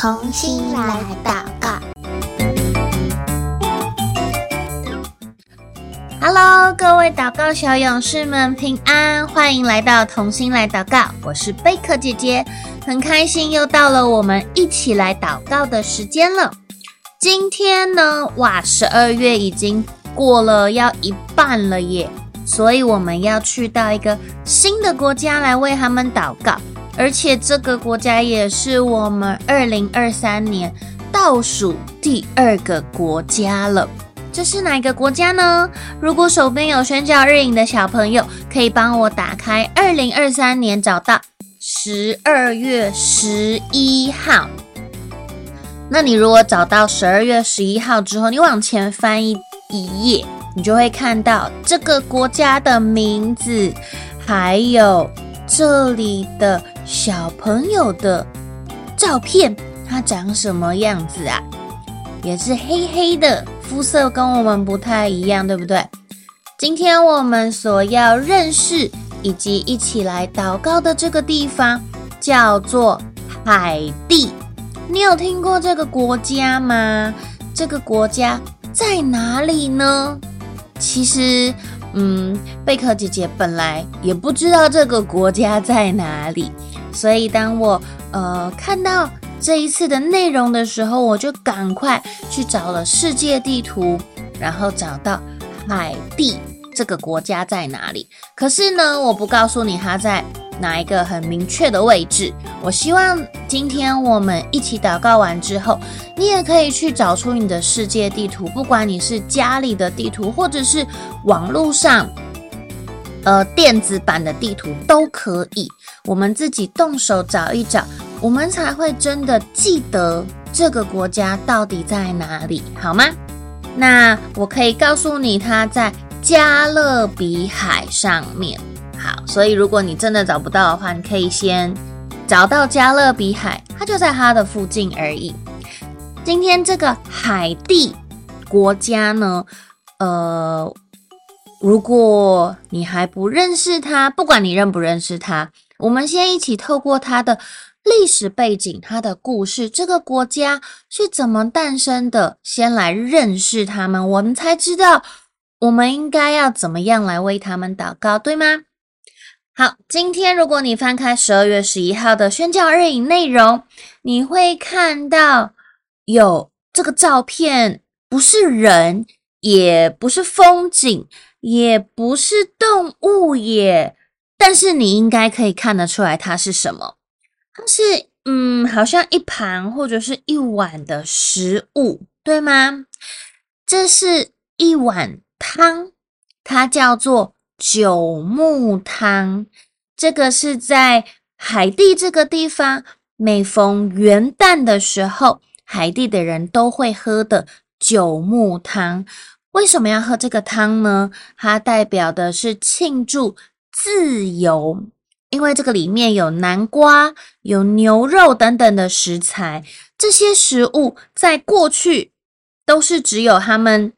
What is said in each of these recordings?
重新来祷告。Hello，各位祷告小勇士们平安，欢迎来到同心来祷告。我是贝壳姐姐，很开心又到了我们一起来祷告的时间了。今天呢，哇，十二月已经过了要一半了耶，所以我们要去到一个新的国家来为他们祷告，而且这个国家也是我们二零二三年倒数第二个国家了。这是哪个国家呢？如果手边有宣教日影的小朋友，可以帮我打开二零二三年，找到十二月十一号。那你如果找到十二月十一号之后，你往前翻一一页，你就会看到这个国家的名字，还有这里的小朋友的照片，它长什么样子啊？也是黑黑的。肤色跟我们不太一样，对不对？今天我们所要认识以及一起来祷告的这个地方叫做海地。你有听过这个国家吗？这个国家在哪里呢？其实，嗯，贝壳姐姐本来也不知道这个国家在哪里，所以当我呃看到。这一次的内容的时候，我就赶快去找了世界地图，然后找到海地这个国家在哪里。可是呢，我不告诉你它在哪一个很明确的位置。我希望今天我们一起祷告完之后，你也可以去找出你的世界地图，不管你是家里的地图，或者是网络上呃电子版的地图都可以。我们自己动手找一找。我们才会真的记得这个国家到底在哪里，好吗？那我可以告诉你，它在加勒比海上面。好，所以如果你真的找不到的话，你可以先找到加勒比海，它就在它的附近而已。今天这个海地国家呢，呃，如果你还不认识它，不管你认不认识它，我们先一起透过它的。历史背景，它的故事，这个国家是怎么诞生的？先来认识他们，我们才知道我们应该要怎么样来为他们祷告，对吗？好，今天如果你翻开十二月十一号的宣教日影内容，你会看到有这个照片，不是人，也不是风景，也不是动物也，但是你应该可以看得出来它是什么。它是嗯，好像一盘或者是一碗的食物，对吗？这是一碗汤，它叫做九木汤。这个是在海地这个地方，每逢元旦的时候，海地的人都会喝的九木汤。为什么要喝这个汤呢？它代表的是庆祝自由。因为这个里面有南瓜、有牛肉等等的食材，这些食物在过去都是只有他们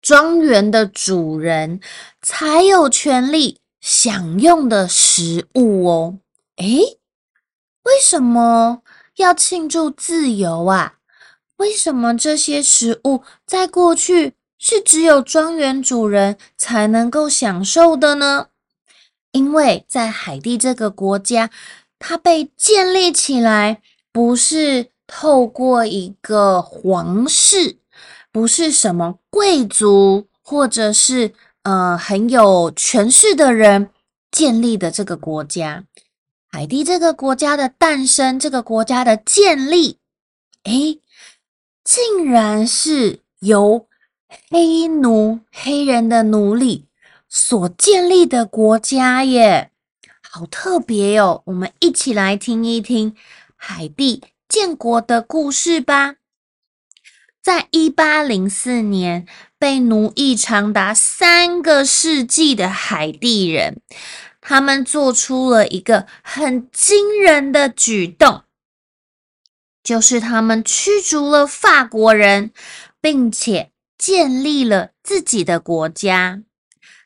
庄园的主人才有权利享用的食物哦。诶，为什么要庆祝自由啊？为什么这些食物在过去是只有庄园主人才能够享受的呢？因为在海地这个国家，它被建立起来不是透过一个皇室，不是什么贵族或者是呃很有权势的人建立的这个国家。海地这个国家的诞生，这个国家的建立，诶，竟然是由黑奴、黑人的奴隶。所建立的国家耶，好特别哟！我们一起来听一听海地建国的故事吧。在一八零四年，被奴役长达三个世纪的海地人，他们做出了一个很惊人的举动，就是他们驱逐了法国人，并且建立了自己的国家。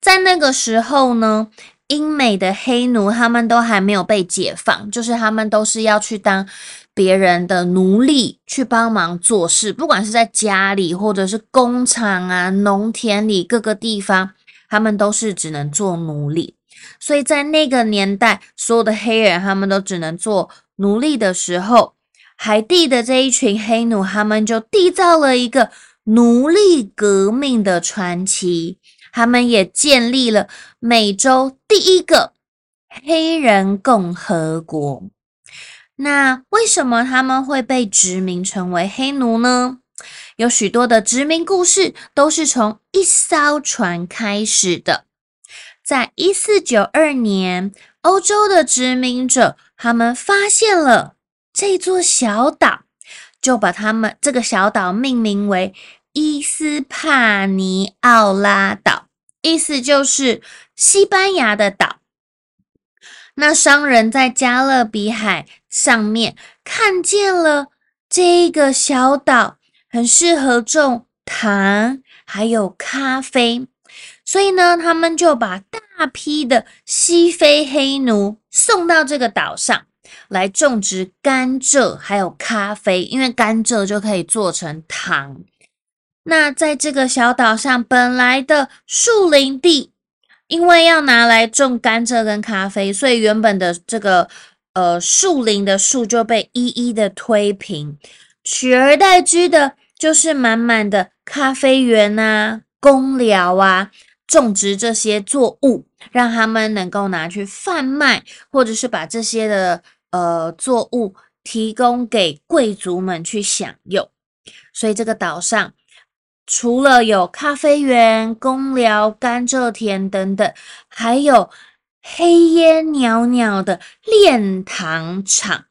在那个时候呢，英美的黑奴，他们都还没有被解放，就是他们都是要去当别人的奴隶，去帮忙做事，不管是在家里，或者是工厂啊、农田里各个地方，他们都是只能做奴隶。所以在那个年代，所有的黑人他们都只能做奴隶的时候，海地的这一群黑奴，他们就缔造了一个奴隶革命的传奇。他们也建立了美洲第一个黑人共和国。那为什么他们会被殖民成为黑奴呢？有许多的殖民故事都是从一艘船开始的。在一四九二年，欧洲的殖民者他们发现了这座小岛，就把他们这个小岛命名为伊斯帕尼奥拉岛，意思就是西班牙的岛。那商人在加勒比海上面看见了这个小岛，很适合种糖还有咖啡。所以呢，他们就把大批的西非黑奴送到这个岛上来种植甘蔗，还有咖啡，因为甘蔗就可以做成糖。那在这个小岛上，本来的树林地，因为要拿来种甘蔗跟咖啡，所以原本的这个呃树林的树就被一一的推平，取而代之的就是满满的咖啡园啊、工寮啊。种植这些作物，让他们能够拿去贩卖，或者是把这些的呃作物提供给贵族们去享用。所以这个岛上除了有咖啡园、工寮、甘蔗田等等，还有黑烟袅袅的炼糖厂。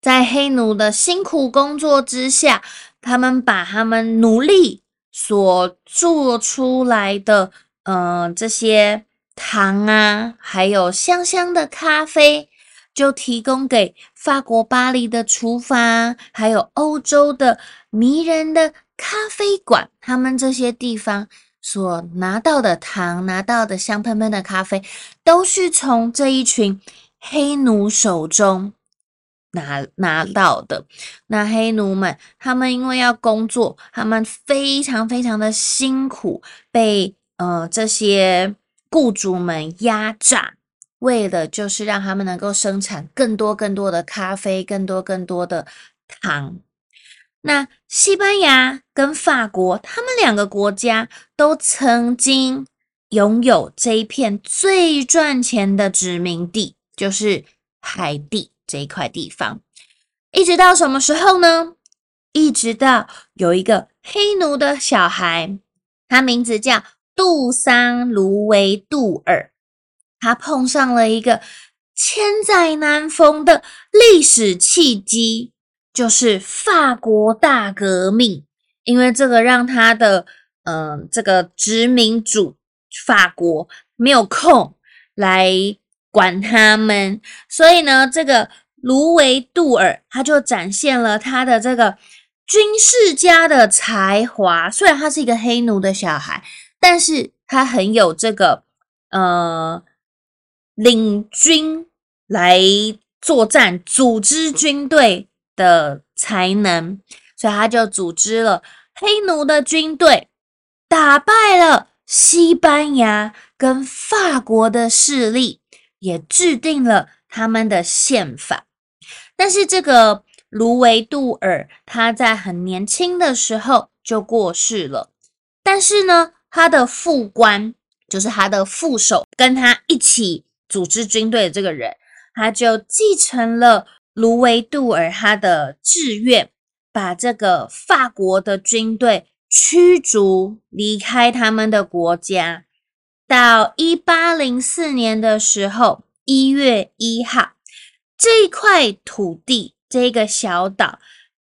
在黑奴的辛苦工作之下，他们把他们奴隶。所做出来的，嗯、这些糖啊，还有香香的咖啡，就提供给法国巴黎的厨房，还有欧洲的迷人的咖啡馆，他们这些地方所拿到的糖，拿到的香喷喷的咖啡，都是从这一群黑奴手中。拿拿到的那黑奴们，他们因为要工作，他们非常非常的辛苦，被呃这些雇主们压榨，为了就是让他们能够生产更多更多的咖啡，更多更多的糖。那西班牙跟法国，他们两个国家都曾经拥有这一片最赚钱的殖民地，就是海地。这一块地方，一直到什么时候呢？一直到有一个黑奴的小孩，他名字叫杜桑·卢维杜尔，他碰上了一个千载难逢的历史契机，就是法国大革命。因为这个让他的嗯、这个殖民主法国没有空来。管他们，所以呢，这个卢维杜尔他就展现了他的这个军事家的才华。虽然他是一个黑奴的小孩，但是他很有这个呃领军来作战、组织军队的才能，所以他就组织了黑奴的军队，打败了西班牙跟法国的势力。也制定了他们的宪法，但是这个卢维杜尔他在很年轻的时候就过世了。但是呢，他的副官就是他的副手，跟他一起组织军队的这个人，他就继承了卢维杜尔他的志愿，把这个法国的军队驱逐离开他们的国家。到一八零四年的时候，一月一号，这块土地，这个小岛，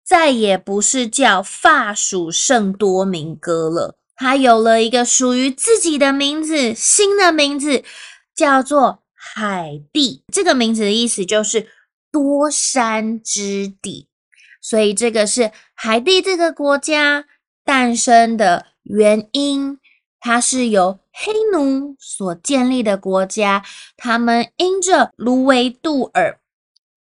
再也不是叫法属圣多明哥了，它有了一个属于自己的名字，新的名字叫做海地。这个名字的意思就是多山之地，所以这个是海地这个国家诞生的原因。它是由黑奴所建立的国家，他们因着卢维杜尔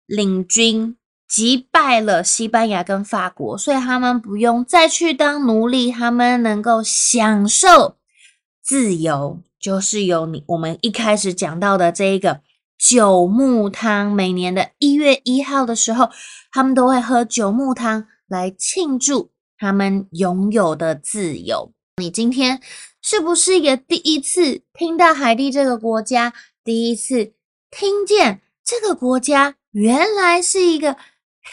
领军击败了西班牙跟法国，所以他们不用再去当奴隶，他们能够享受自由，就是由你我们一开始讲到的这一个九木汤，每年的一月一号的时候，他们都会喝九木汤来庆祝他们拥有的自由。你今天是不是也第一次听到海地这个国家？第一次听见这个国家原来是一个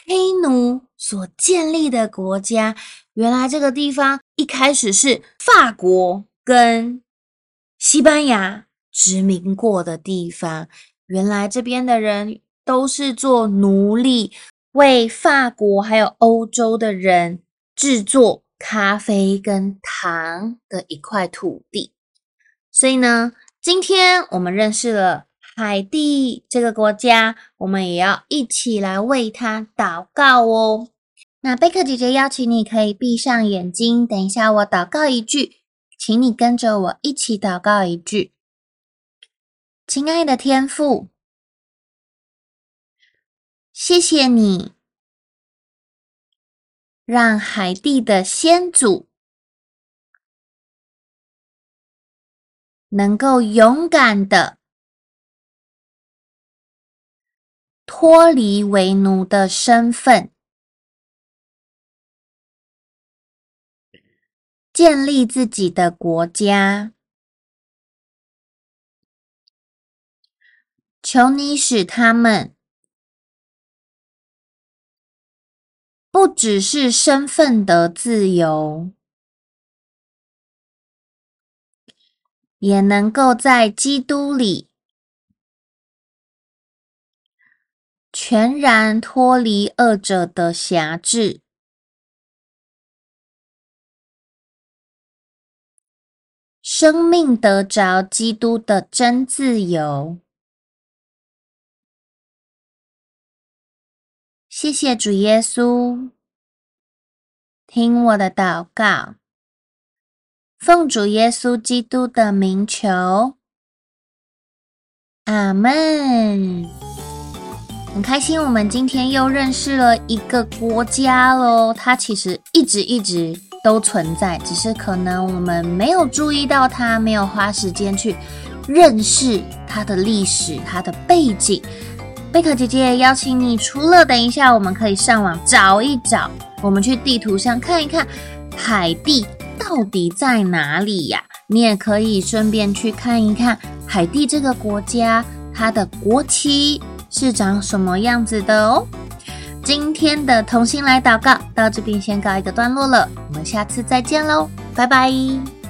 黑奴所建立的国家。原来这个地方一开始是法国跟西班牙殖民过的地方。原来这边的人都是做奴隶，为法国还有欧洲的人制作。咖啡跟糖的一块土地，所以呢，今天我们认识了海地这个国家，我们也要一起来为它祷告哦。那贝克姐姐邀请你可以闭上眼睛，等一下我祷告一句，请你跟着我一起祷告一句。亲爱的天父，谢谢你。让海地的先祖能够勇敢的脱离为奴的身份，建立自己的国家。求你使他们。不只是身份的自由，也能够在基督里全然脱离恶者的辖制，生命得着基督的真自由。谢谢主耶稣，听我的祷告，奉主耶稣基督的名求，阿门。很开心，我们今天又认识了一个国家喽。它其实一直一直都存在，只是可能我们没有注意到它，没有花时间去认识它的历史、它的背景。贝克姐姐邀请你，除了等一下，我们可以上网找一找，我们去地图上看一看海地到底在哪里呀？你也可以顺便去看一看海地这个国家，它的国旗是长什么样子的哦。今天的同心来祷告到这边先告一个段落了，我们下次再见喽，拜拜。